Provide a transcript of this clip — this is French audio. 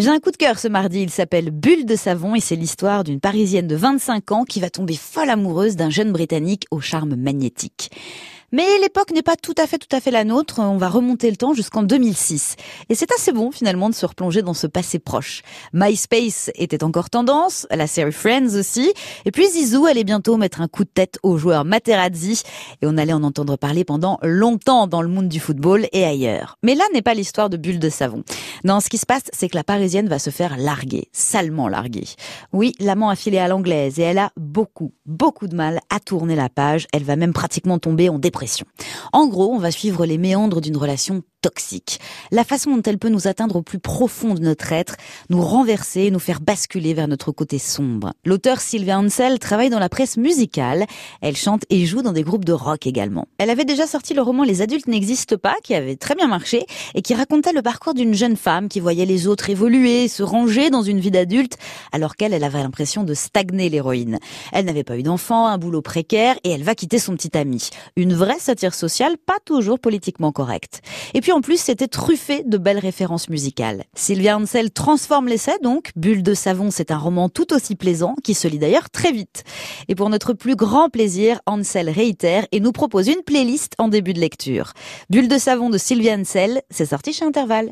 J'ai un coup de cœur ce mardi, il s'appelle Bulle de savon et c'est l'histoire d'une Parisienne de 25 ans qui va tomber folle amoureuse d'un jeune Britannique au charme magnétique. Mais l'époque n'est pas tout à fait tout à fait la nôtre. On va remonter le temps jusqu'en 2006. Et c'est assez bon finalement de se replonger dans ce passé proche. MySpace était encore tendance, la série Friends aussi. Et puis Zizou allait bientôt mettre un coup de tête au joueur Materazzi. Et on allait en entendre parler pendant longtemps dans le monde du football et ailleurs. Mais là n'est pas l'histoire de bulles de savon. Non, ce qui se passe, c'est que la Parisienne va se faire larguer, salement larguer. Oui, l'amant a filé à l'anglaise et elle a beaucoup, beaucoup de mal à tourner la page. Elle va même pratiquement tomber en dépression en gros, on va suivre les méandres d'une relation toxique. La façon dont elle peut nous atteindre au plus profond de notre être, nous renverser, nous faire basculer vers notre côté sombre. L'auteur Sylvia Ansel travaille dans la presse musicale. Elle chante et joue dans des groupes de rock également. Elle avait déjà sorti le roman Les adultes n'existent pas, qui avait très bien marché, et qui racontait le parcours d'une jeune femme qui voyait les autres évoluer, se ranger dans une vie d'adulte, alors qu'elle, elle avait l'impression de stagner l'héroïne. Elle n'avait pas eu d'enfant, un boulot précaire, et elle va quitter son petit ami. Une vraie satire sociale, pas toujours politiquement correcte. Et puis en plus, c'était truffé de belles références musicales. Sylvia Ansel transforme l'essai donc. Bulle de savon, c'est un roman tout aussi plaisant, qui se lit d'ailleurs très vite. Et pour notre plus grand plaisir, Ansel réitère et nous propose une playlist en début de lecture. Bulle de savon de Sylvia Ansel, c'est sorti chez Intervalle.